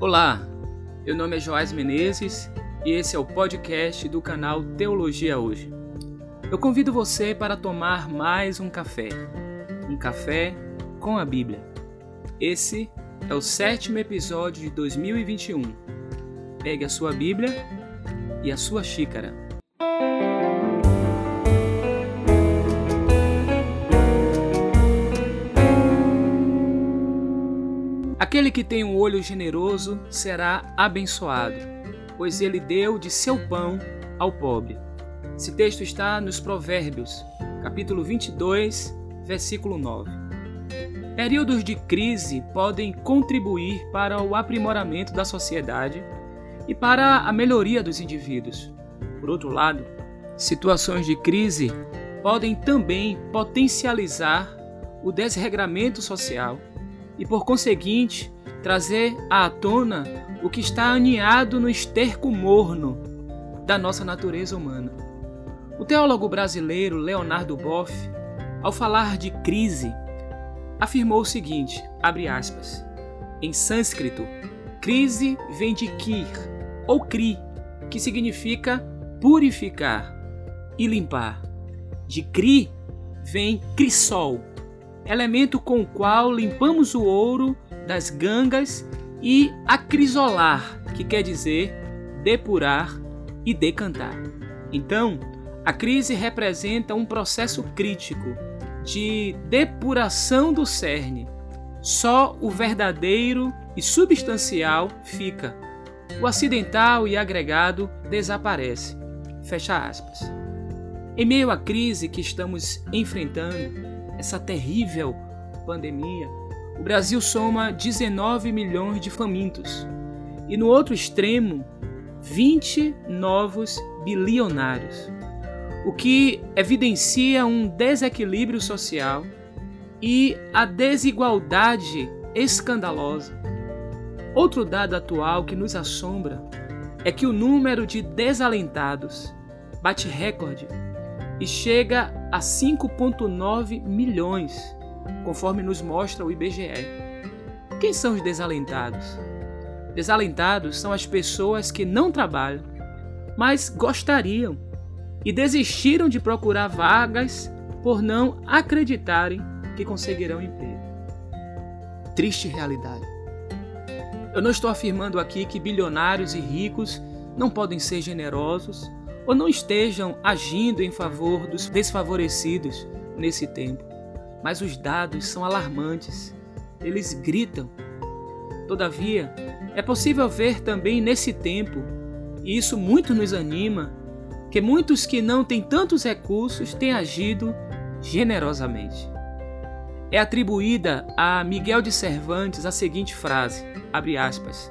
Olá, meu nome é Joás Menezes e esse é o podcast do canal Teologia Hoje. Eu convido você para tomar mais um café, um café com a Bíblia. Esse é o sétimo episódio de 2021. Pegue a sua Bíblia e a sua xícara. Aquele que tem um olho generoso será abençoado, pois ele deu de seu pão ao pobre. Esse texto está nos Provérbios, capítulo 22, versículo 9. Períodos de crise podem contribuir para o aprimoramento da sociedade e para a melhoria dos indivíduos. Por outro lado, situações de crise podem também potencializar o desregramento social e, por conseguinte, trazer à tona o que está aninhado no esterco morno da nossa natureza humana. O teólogo brasileiro Leonardo Boff, ao falar de crise, afirmou o seguinte, abre aspas, em sânscrito, crise vem de kir, ou kri, que significa purificar e limpar. De kri vem crisol, elemento com o qual limpamos o ouro das gangas, e acrisolar, que quer dizer depurar e decantar. Então, a crise representa um processo crítico de depuração do cerne. Só o verdadeiro e substancial fica. O acidental e agregado desaparece. Fecha aspas. Em meio à crise que estamos enfrentando, essa terrível pandemia, o Brasil soma 19 milhões de famintos. E no outro extremo, 20 novos bilionários, o que evidencia um desequilíbrio social e a desigualdade escandalosa. Outro dado atual que nos assombra é que o número de desalentados bate recorde e chega a 5,9 milhões, conforme nos mostra o IBGE. Quem são os desalentados? Desalentados são as pessoas que não trabalham, mas gostariam e desistiram de procurar vagas por não acreditarem que conseguirão emprego. Triste realidade. Eu não estou afirmando aqui que bilionários e ricos não podem ser generosos ou não estejam agindo em favor dos desfavorecidos nesse tempo. Mas os dados são alarmantes. Eles gritam. Todavia, é possível ver também nesse tempo, e isso muito nos anima, que muitos que não têm tantos recursos têm agido generosamente. É atribuída a Miguel de Cervantes a seguinte frase, abre aspas,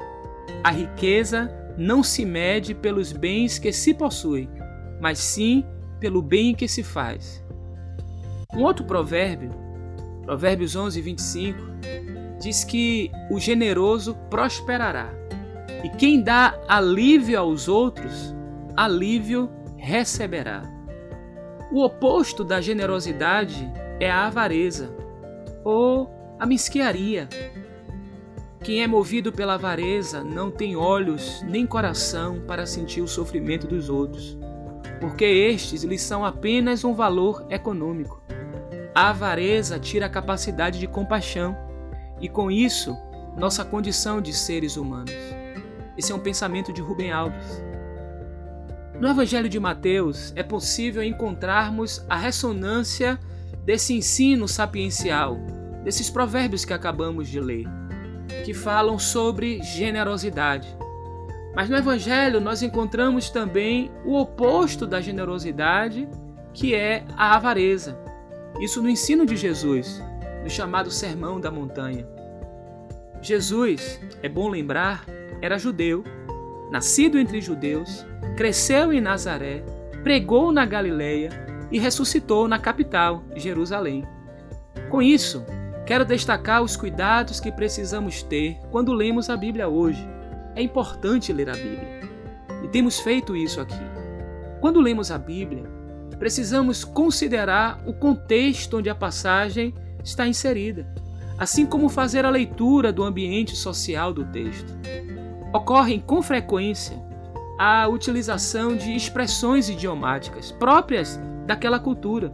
a riqueza não se mede pelos bens que se possui, mas sim pelo bem que se faz. Um outro provérbio, Provérbios 11, 25, diz que o generoso prosperará, e quem dá alívio aos outros, alívio receberá. O oposto da generosidade é a avareza ou a mesquiaria, quem é movido pela avareza não tem olhos nem coração para sentir o sofrimento dos outros, porque estes lhes são apenas um valor econômico. A avareza tira a capacidade de compaixão e, com isso, nossa condição de seres humanos. Esse é um pensamento de Rubem Alves. No Evangelho de Mateus é possível encontrarmos a ressonância desse ensino sapiencial, desses provérbios que acabamos de ler que falam sobre generosidade. Mas no Evangelho nós encontramos também o oposto da generosidade, que é a avareza. Isso no ensino de Jesus, no chamado Sermão da Montanha. Jesus, é bom lembrar, era judeu, nascido entre judeus, cresceu em Nazaré, pregou na Galileia e ressuscitou na capital, Jerusalém. Com isso, Quero destacar os cuidados que precisamos ter quando lemos a Bíblia hoje. É importante ler a Bíblia. E temos feito isso aqui. Quando lemos a Bíblia, precisamos considerar o contexto onde a passagem está inserida, assim como fazer a leitura do ambiente social do texto. ocorrem com frequência a utilização de expressões idiomáticas próprias daquela cultura.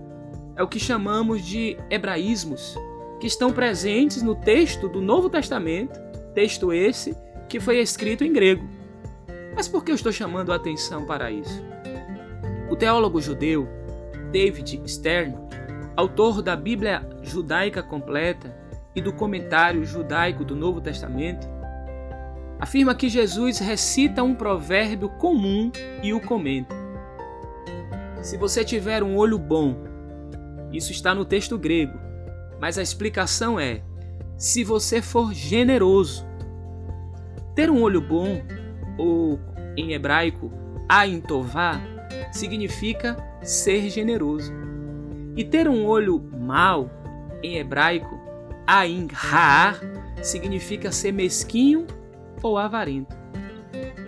É o que chamamos de hebraísmos, que estão presentes no texto do Novo Testamento, texto esse que foi escrito em grego. Mas por que eu estou chamando a atenção para isso? O teólogo judeu David Stern, autor da Bíblia Judaica Completa e do comentário judaico do Novo Testamento, afirma que Jesus recita um provérbio comum e o comenta. Se você tiver um olho bom, isso está no texto grego, mas a explicação é: se você for generoso. Ter um olho bom, ou em hebraico, aintová, significa ser generoso. E ter um olho mau, em hebraico, ain significa ser mesquinho ou avarento.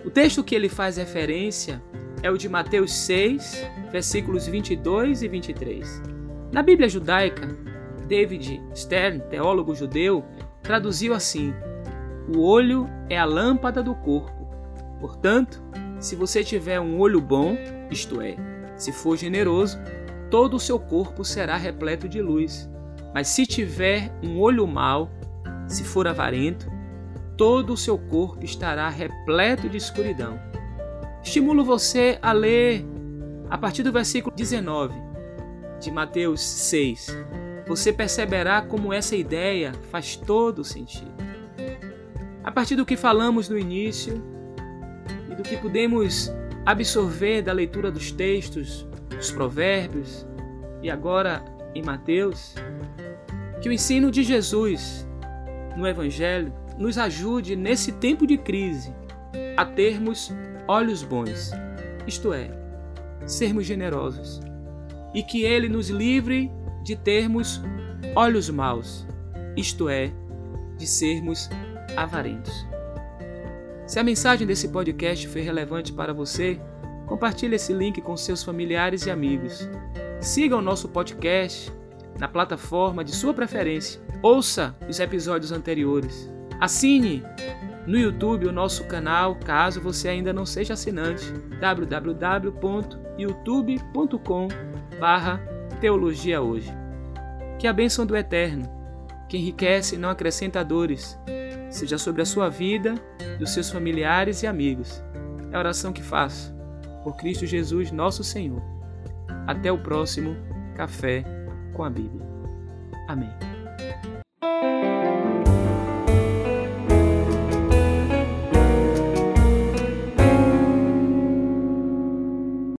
O texto que ele faz referência é o de Mateus 6, versículos 22 e 23. Na Bíblia judaica, David Stern, teólogo judeu, traduziu assim: O olho é a lâmpada do corpo. Portanto, se você tiver um olho bom, isto é, se for generoso, todo o seu corpo será repleto de luz. Mas se tiver um olho mau, se for avarento, todo o seu corpo estará repleto de escuridão. Estimulo você a ler a partir do versículo 19 de Mateus 6. Você perceberá como essa ideia faz todo sentido. A partir do que falamos no início e do que podemos absorver da leitura dos textos, dos provérbios e agora em Mateus, que o ensino de Jesus no Evangelho nos ajude nesse tempo de crise a termos olhos bons, isto é, sermos generosos, e que Ele nos livre de termos olhos maus, isto é, de sermos avarentos. Se a mensagem desse podcast foi relevante para você, compartilhe esse link com seus familiares e amigos. Siga o nosso podcast na plataforma de sua preferência. Ouça os episódios anteriores. Assine no YouTube o nosso canal, caso você ainda não seja assinante, www.youtube.com/teologia hoje. Que a bênção do Eterno, que enriquece e não acrescenta dores, seja sobre a sua vida, dos seus familiares e amigos. É a oração que faço. Por Cristo Jesus, nosso Senhor. Até o próximo Café com a Bíblia. Amém.